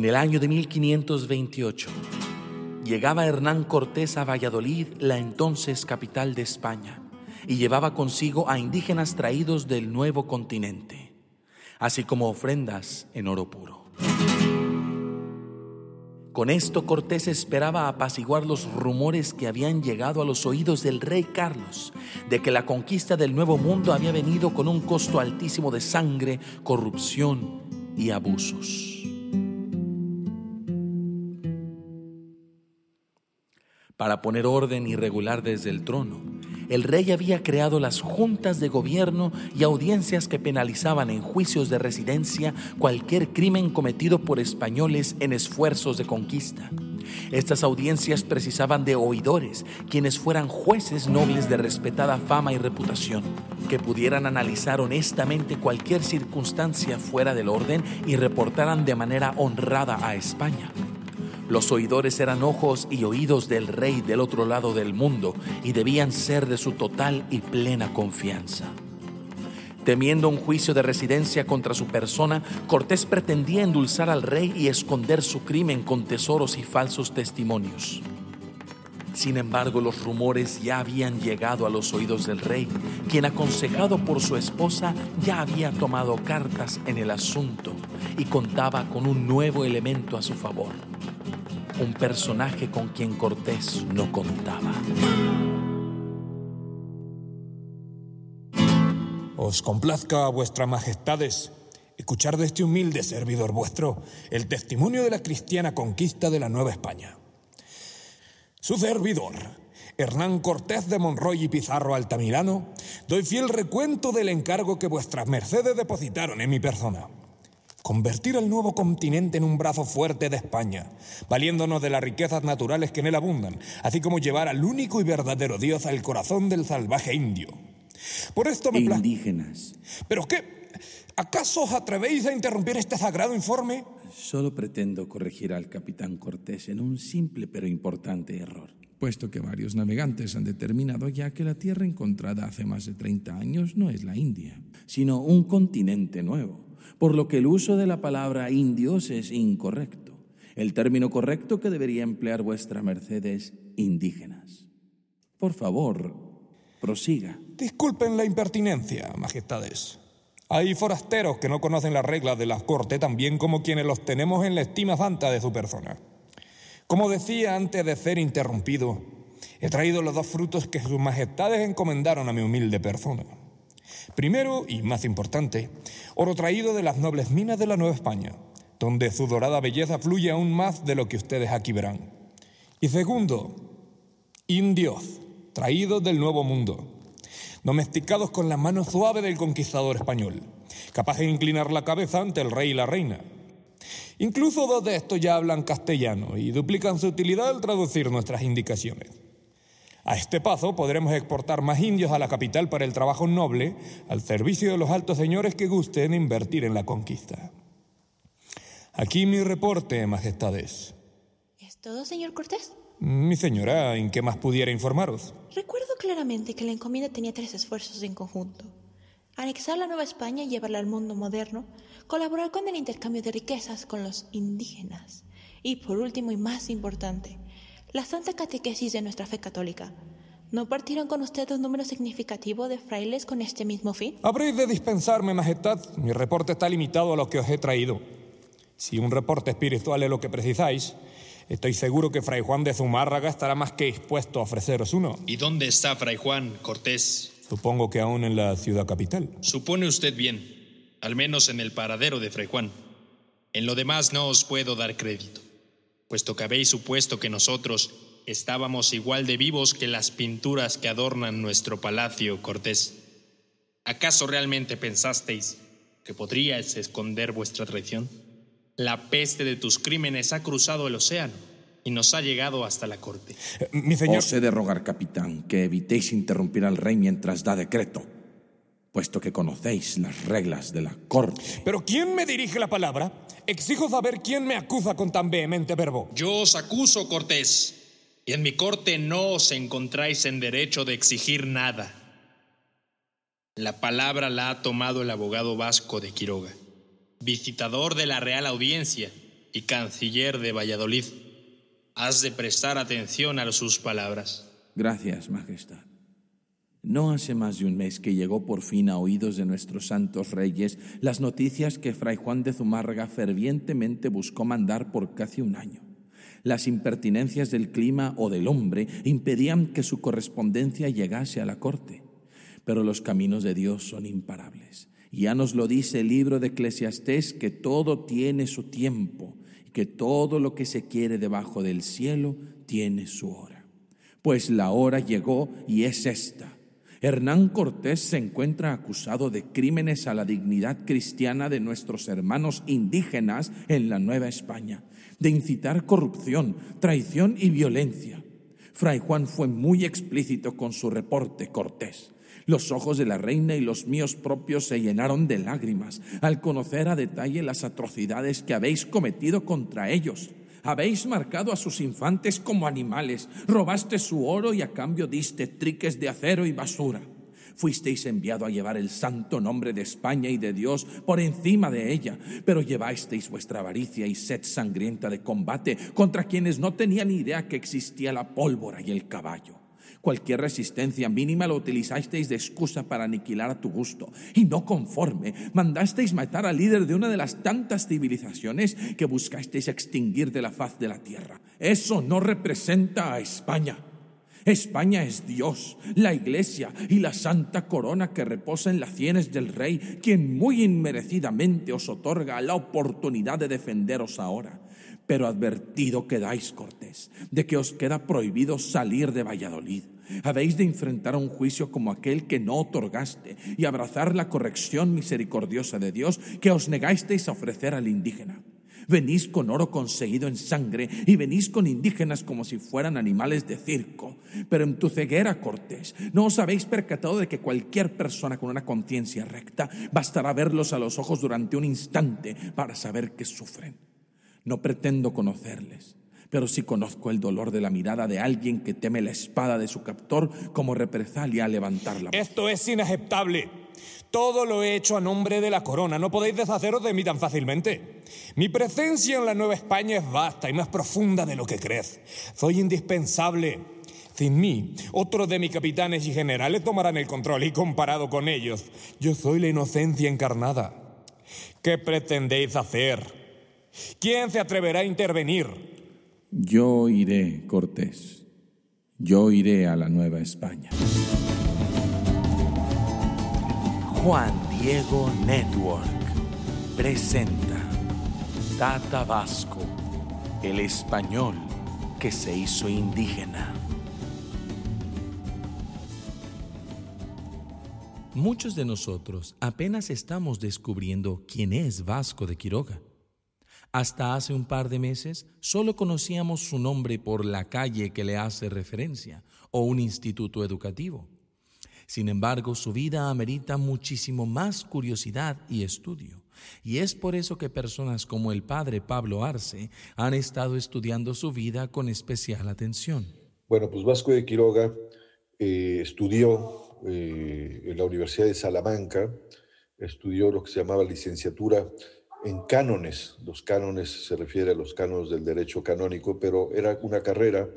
En el año de 1528 llegaba Hernán Cortés a Valladolid, la entonces capital de España, y llevaba consigo a indígenas traídos del nuevo continente, así como ofrendas en oro puro. Con esto Cortés esperaba apaciguar los rumores que habían llegado a los oídos del rey Carlos de que la conquista del Nuevo Mundo había venido con un costo altísimo de sangre, corrupción y abusos. Para poner orden y regular desde el trono, el rey había creado las juntas de gobierno y audiencias que penalizaban en juicios de residencia cualquier crimen cometido por españoles en esfuerzos de conquista. Estas audiencias precisaban de oidores, quienes fueran jueces nobles de respetada fama y reputación, que pudieran analizar honestamente cualquier circunstancia fuera del orden y reportaran de manera honrada a España. Los oidores eran ojos y oídos del rey del otro lado del mundo y debían ser de su total y plena confianza. Temiendo un juicio de residencia contra su persona, Cortés pretendía endulzar al rey y esconder su crimen con tesoros y falsos testimonios. Sin embargo, los rumores ya habían llegado a los oídos del rey, quien aconsejado por su esposa ya había tomado cartas en el asunto y contaba con un nuevo elemento a su favor un personaje con quien Cortés no contaba. Os complazca a vuestras majestades escuchar de este humilde servidor vuestro el testimonio de la cristiana conquista de la Nueva España. Su servidor, Hernán Cortés de Monroy y Pizarro Altamirano, doy fiel recuento del encargo que vuestras mercedes depositaron en mi persona convertir al nuevo continente en un brazo fuerte de España, valiéndonos de las riquezas naturales que en él abundan, así como llevar al único y verdadero Dios al corazón del salvaje indio. Por esto me Indígenas. ¿Pero qué? ¿Acaso os atrevéis a interrumpir este sagrado informe? Solo pretendo corregir al capitán Cortés en un simple pero importante error. Puesto que varios navegantes han determinado ya que la tierra encontrada hace más de 30 años no es la India, sino un continente nuevo por lo que el uso de la palabra indios es incorrecto. El término correcto que debería emplear vuestra merced es indígenas. Por favor, prosiga. Disculpen la impertinencia, majestades. Hay forasteros que no conocen las reglas de la corte tan bien como quienes los tenemos en la estima santa de su persona. Como decía antes de ser interrumpido, he traído los dos frutos que sus majestades encomendaron a mi humilde persona. Primero, y más importante, oro traído de las nobles minas de la Nueva España, donde su dorada belleza fluye aún más de lo que ustedes aquí verán. Y segundo, indios, traídos del Nuevo Mundo, domesticados con la mano suave del conquistador español, capaces de inclinar la cabeza ante el rey y la reina. Incluso dos de estos ya hablan castellano y duplican su utilidad al traducir nuestras indicaciones. A este paso podremos exportar más indios a la capital para el trabajo noble, al servicio de los altos señores que gusten invertir en la conquista. Aquí mi reporte, majestades. ¿Es todo, señor Cortés? Mi señora, ¿en qué más pudiera informaros? Recuerdo claramente que la encomienda tenía tres esfuerzos en conjunto. Anexar la Nueva España y llevarla al mundo moderno, colaborar con el intercambio de riquezas con los indígenas y, por último y más importante, la santa catequesis de nuestra fe católica. ¿No partieron con usted un número significativo de frailes con este mismo fin? Habréis de dispensarme, Majestad. Mi reporte está limitado a lo que os he traído. Si un reporte espiritual es lo que precisáis, estoy seguro que Fray Juan de Zumárraga estará más que dispuesto a ofreceros uno. ¿Y dónde está Fray Juan, Cortés? Supongo que aún en la ciudad capital. Supone usted bien, al menos en el paradero de Fray Juan. En lo demás no os puedo dar crédito puesto que habéis supuesto que nosotros estábamos igual de vivos que las pinturas que adornan nuestro palacio, Cortés. ¿Acaso realmente pensasteis que podríais esconder vuestra traición? La peste de tus crímenes ha cruzado el océano y nos ha llegado hasta la corte. Eh, mi señor. Os he de rogar, capitán, que evitéis interrumpir al rey mientras da decreto, puesto que conocéis las reglas de la corte. ¿Pero quién me dirige la palabra? Exijo saber quién me acusa con tan vehemente verbo. Yo os acuso, Cortés, y en mi corte no os encontráis en derecho de exigir nada. La palabra la ha tomado el abogado vasco de Quiroga, visitador de la Real Audiencia y canciller de Valladolid. Has de prestar atención a sus palabras. Gracias, Majestad. No hace más de un mes que llegó por fin a oídos de nuestros santos reyes las noticias que Fray Juan de Zumárraga fervientemente buscó mandar por casi un año. Las impertinencias del clima o del hombre impedían que su correspondencia llegase a la corte. Pero los caminos de Dios son imparables. Ya nos lo dice el libro de Eclesiastés que todo tiene su tiempo y que todo lo que se quiere debajo del cielo tiene su hora. Pues la hora llegó y es esta Hernán Cortés se encuentra acusado de crímenes a la dignidad cristiana de nuestros hermanos indígenas en la Nueva España, de incitar corrupción, traición y violencia. Fray Juan fue muy explícito con su reporte, Cortés. Los ojos de la reina y los míos propios se llenaron de lágrimas al conocer a detalle las atrocidades que habéis cometido contra ellos. Habéis marcado a sus infantes como animales, robaste su oro y a cambio diste triques de acero y basura. Fuisteis enviado a llevar el santo nombre de España y de Dios por encima de ella, pero llevasteis vuestra avaricia y sed sangrienta de combate contra quienes no tenían idea que existía la pólvora y el caballo. Cualquier resistencia mínima lo utilizasteis de excusa para aniquilar a tu gusto. Y no conforme, mandasteis matar al líder de una de las tantas civilizaciones que buscasteis extinguir de la faz de la tierra. Eso no representa a España. España es Dios, la Iglesia y la santa corona que reposa en las sienes del Rey, quien muy inmerecidamente os otorga la oportunidad de defenderos ahora. Pero advertido quedáis, Cortés, de que os queda prohibido salir de Valladolid. Habéis de enfrentar un juicio como aquel que no otorgaste y abrazar la corrección misericordiosa de Dios que os negasteis a ofrecer al indígena. Venís con oro conseguido en sangre y venís con indígenas como si fueran animales de circo. Pero en tu ceguera, Cortés, no os habéis percatado de que cualquier persona con una conciencia recta bastará verlos a los ojos durante un instante para saber que sufren. No pretendo conocerles, pero sí conozco el dolor de la mirada de alguien que teme la espada de su captor como represalia a levantarla. Esto es inaceptable. Todo lo he hecho a nombre de la corona. No podéis deshaceros de mí tan fácilmente. Mi presencia en la Nueva España es vasta y más profunda de lo que crees. Soy indispensable. Sin mí, otros de mis capitanes y generales tomarán el control y comparado con ellos, yo soy la inocencia encarnada. ¿Qué pretendéis hacer? ¿Quién se atreverá a intervenir? Yo iré, Cortés. Yo iré a la Nueva España. Juan Diego Network presenta Tata Vasco, el español que se hizo indígena. Muchos de nosotros apenas estamos descubriendo quién es Vasco de Quiroga. Hasta hace un par de meses solo conocíamos su nombre por la calle que le hace referencia o un instituto educativo. Sin embargo, su vida amerita muchísimo más curiosidad y estudio. Y es por eso que personas como el padre Pablo Arce han estado estudiando su vida con especial atención. Bueno, pues Vasco de Quiroga eh, estudió eh, en la Universidad de Salamanca, estudió lo que se llamaba licenciatura en cánones. Los cánones se refiere a los cánones del derecho canónico, pero era una carrera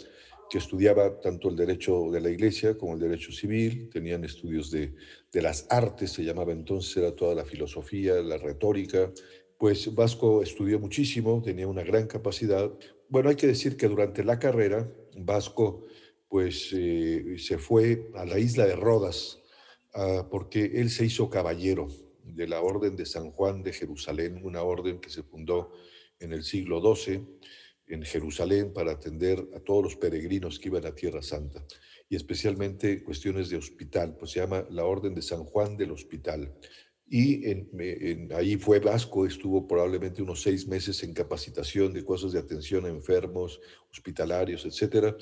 que estudiaba tanto el derecho de la iglesia como el derecho civil, tenían estudios de, de las artes, se llamaba entonces, era toda la filosofía, la retórica. Pues Vasco estudió muchísimo, tenía una gran capacidad. Bueno, hay que decir que durante la carrera, Vasco pues eh, se fue a la isla de Rodas, ah, porque él se hizo caballero de la Orden de San Juan de Jerusalén, una orden que se fundó en el siglo XII en Jerusalén para atender a todos los peregrinos que iban a Tierra Santa y especialmente cuestiones de hospital, pues se llama la Orden de San Juan del Hospital. Y en, ahí fue Vasco, estuvo probablemente unos seis meses en capacitación de cosas de atención a enfermos, hospitalarios, etcétera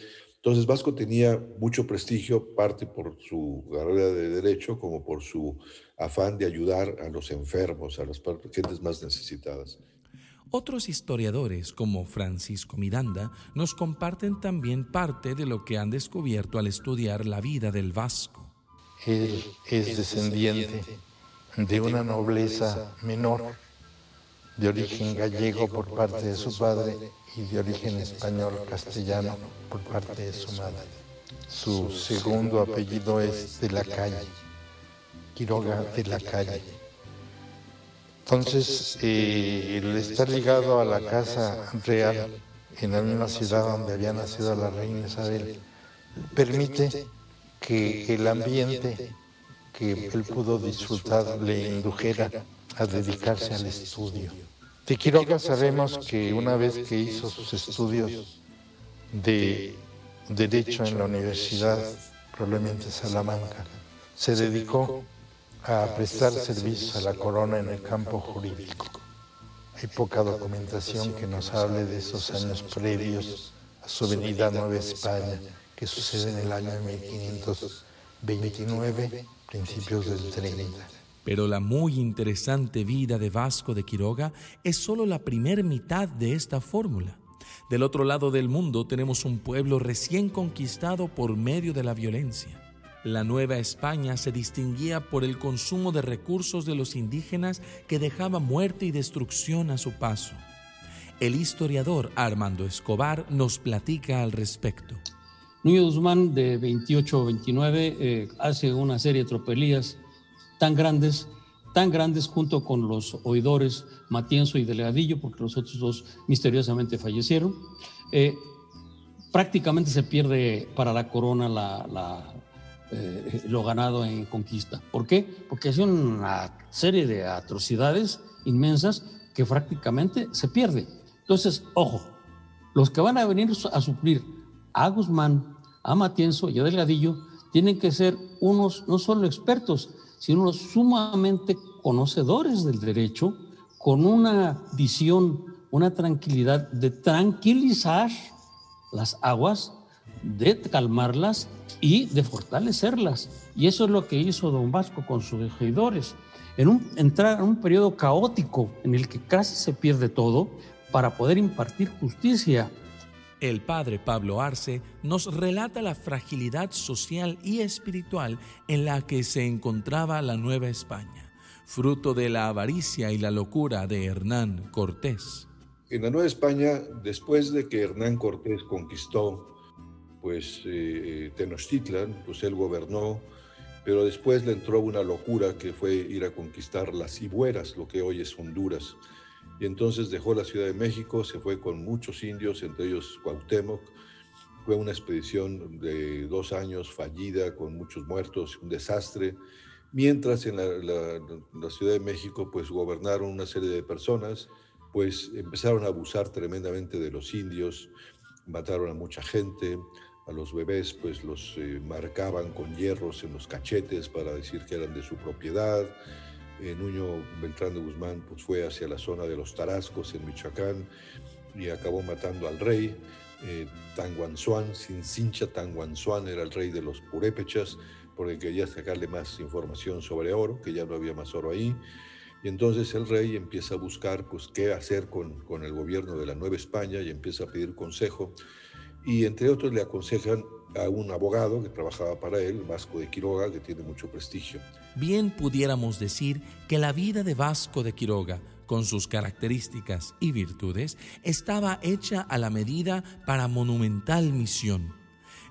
entonces Vasco tenía mucho prestigio, parte por su carrera de derecho, como por su afán de ayudar a los enfermos, a las gentes más necesitadas. Otros historiadores, como Francisco Miranda, nos comparten también parte de lo que han descubierto al estudiar la vida del Vasco. Él es descendiente de una nobleza menor, de origen gallego por parte de su padre y de origen español castellano por parte de su madre. Su segundo apellido es de la calle, Quiroga de la calle. Entonces, eh, el estar ligado a la casa real en la misma ciudad donde había nacido la reina Isabel permite que el ambiente que él pudo disfrutar le indujera a dedicarse al estudio. De Quiroga sabemos que una vez que hizo sus estudios de Derecho en la Universidad, probablemente Salamanca, se dedicó a prestar servicios a la corona en el campo jurídico. Hay poca documentación que nos hable de esos años previos a su venida a Nueva España, que sucede en el año 1529, principios del 30. Pero la muy interesante vida de Vasco de Quiroga es solo la primer mitad de esta fórmula. Del otro lado del mundo tenemos un pueblo recién conquistado por medio de la violencia. La Nueva España se distinguía por el consumo de recursos de los indígenas que dejaba muerte y destrucción a su paso. El historiador Armando Escobar nos platica al respecto. Núñez Guzmán, de 28 o 29, eh, hace una serie de tropelías tan grandes, tan grandes junto con los oidores Matienzo y Delgadillo, porque los otros dos misteriosamente fallecieron. Eh, prácticamente se pierde para la corona eh, lo ganado en conquista. ¿Por qué? Porque es una serie de atrocidades inmensas que prácticamente se pierde. Entonces, ojo, los que van a venir a suplir a Guzmán, a Matienzo y a Delgadillo tienen que ser unos no solo expertos, sino unos sumamente conocedores del derecho, con una visión, una tranquilidad de tranquilizar las aguas, de calmarlas y de fortalecerlas. Y eso es lo que hizo don Vasco con sus regidores. En un, entrar en un periodo caótico en el que casi se pierde todo para poder impartir justicia. El padre Pablo Arce nos relata la fragilidad social y espiritual en la que se encontraba la Nueva España, fruto de la avaricia y la locura de Hernán Cortés. En la Nueva España, después de que Hernán Cortés conquistó pues eh, Tenochtitlan, pues él gobernó, pero después le entró una locura que fue ir a conquistar las Cibueras, lo que hoy es Honduras. Y entonces dejó la Ciudad de México, se fue con muchos indios, entre ellos Cuauhtémoc. Fue una expedición de dos años fallida, con muchos muertos, un desastre. Mientras en la, Ciudad de México, pues gobernaron una serie de personas, pues empezaron a abusar tremendamente de los indios, mataron a mucha gente, a los bebés pues los eh, marcaban con hierros en los cachetes para decir que eran de su propiedad. Eh, Nuño Beltrán de Guzmán pues fue hacia la zona de los Tarascos en Michoacán y acabó matando al rey. Eh, Tanguanzuan, Sincincha Tanguanzuan era el rey de los purépechas porque quería sacarle más información sobre oro, que ya no había más oro ahí. Y entonces el rey empieza a buscar pues, qué hacer con, con el gobierno de la Nueva España y empieza a pedir consejo y entre otros le aconsejan a un abogado que trabajaba para él, Vasco de Quiroga, que tiene mucho prestigio. Bien pudiéramos decir que la vida de Vasco de Quiroga, con sus características y virtudes, estaba hecha a la medida para monumental misión,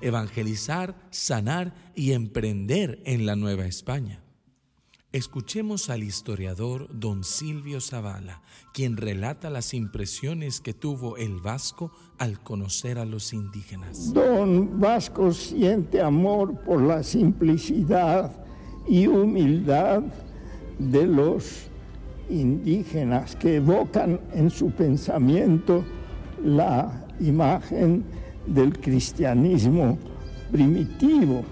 evangelizar, sanar y emprender en la Nueva España. Escuchemos al historiador don Silvio Zavala, quien relata las impresiones que tuvo el vasco al conocer a los indígenas. Don Vasco siente amor por la simplicidad y humildad de los indígenas que evocan en su pensamiento la imagen del cristianismo primitivo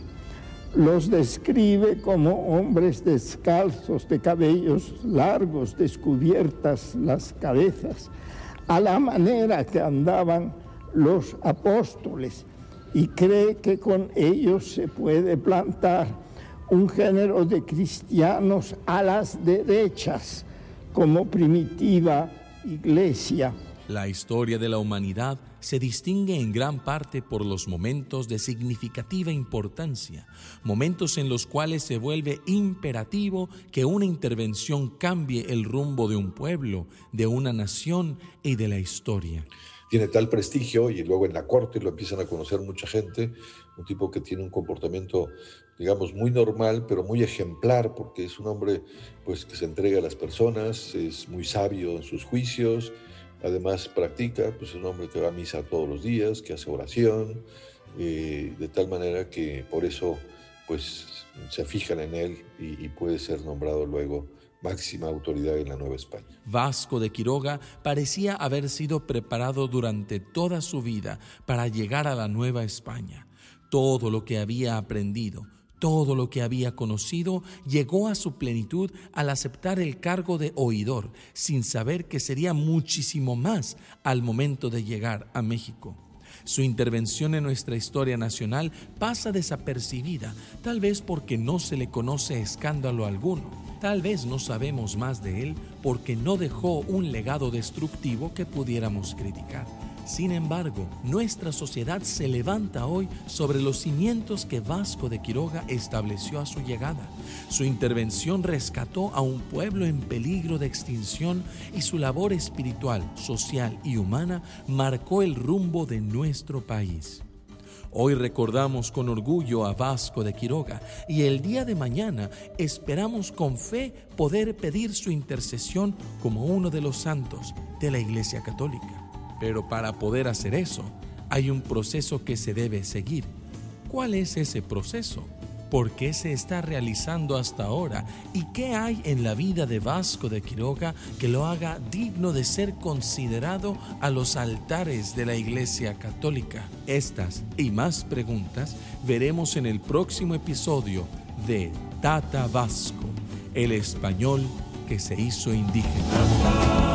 los describe como hombres descalzos, de cabellos largos, descubiertas las cabezas, a la manera que andaban los apóstoles, y cree que con ellos se puede plantar un género de cristianos a las derechas como primitiva iglesia. La historia de la humanidad se distingue en gran parte por los momentos de significativa importancia, momentos en los cuales se vuelve imperativo que una intervención cambie el rumbo de un pueblo, de una nación y de la historia. Tiene tal prestigio y luego en la corte lo empiezan a conocer mucha gente, un tipo que tiene un comportamiento, digamos, muy normal, pero muy ejemplar, porque es un hombre pues, que se entrega a las personas, es muy sabio en sus juicios, además practica, pues es un hombre que va a misa todos los días, que hace oración, eh, de tal manera que por eso pues se fijan en él y puede ser nombrado luego máxima autoridad en la Nueva España. Vasco de Quiroga parecía haber sido preparado durante toda su vida para llegar a la Nueva España. Todo lo que había aprendido, todo lo que había conocido llegó a su plenitud al aceptar el cargo de oidor, sin saber que sería muchísimo más al momento de llegar a México. Su intervención en nuestra historia nacional pasa desapercibida, tal vez porque no se le conoce escándalo alguno. Tal vez no sabemos más de él porque no dejó un legado destructivo que pudiéramos criticar. Sin embargo, nuestra sociedad se levanta hoy sobre los cimientos que Vasco de Quiroga estableció a su llegada. Su intervención rescató a un pueblo en peligro de extinción y su labor espiritual, social y humana marcó el rumbo de nuestro país. Hoy recordamos con orgullo a Vasco de Quiroga y el día de mañana esperamos con fe poder pedir su intercesión como uno de los santos de la Iglesia Católica. Pero para poder hacer eso, hay un proceso que se debe seguir. ¿Cuál es ese proceso? ¿Por qué se está realizando hasta ahora? ¿Y qué hay en la vida de Vasco de Quiroga que lo haga digno de ser considerado a los altares de la Iglesia Católica? Estas y más preguntas veremos en el próximo episodio de Tata Vasco, el español que se hizo indígena.